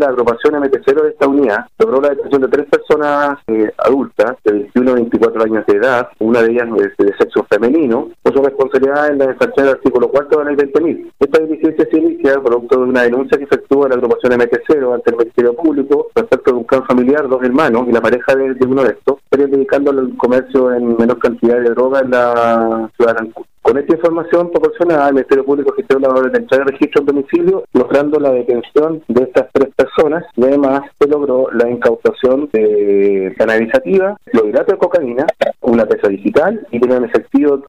La agrupación MT0 de esta unidad logró la detención de tres personas eh, adultas de 21 a 24 años de edad, una de ellas de sexo femenino, por su responsabilidad en la infracción del artículo 4 de la ley 20.000. Esta diligencia se inicia producto de una denuncia que efectúa la agrupación MT0 ante el Ministerio Público respecto de un clan familiar, dos hermanos y la pareja de, uno de estos, estarían dedicando al comercio en menor cantidad de droga en la ciudad de Ancud. Información proporcionada, el Ministerio Público gestionó la de entrega de registro en domicilio, logrando la detención de estas tres personas y además se logró la incautación de canalizativa, clorhidrato de cocaína, una pesa digital y tenían efectivo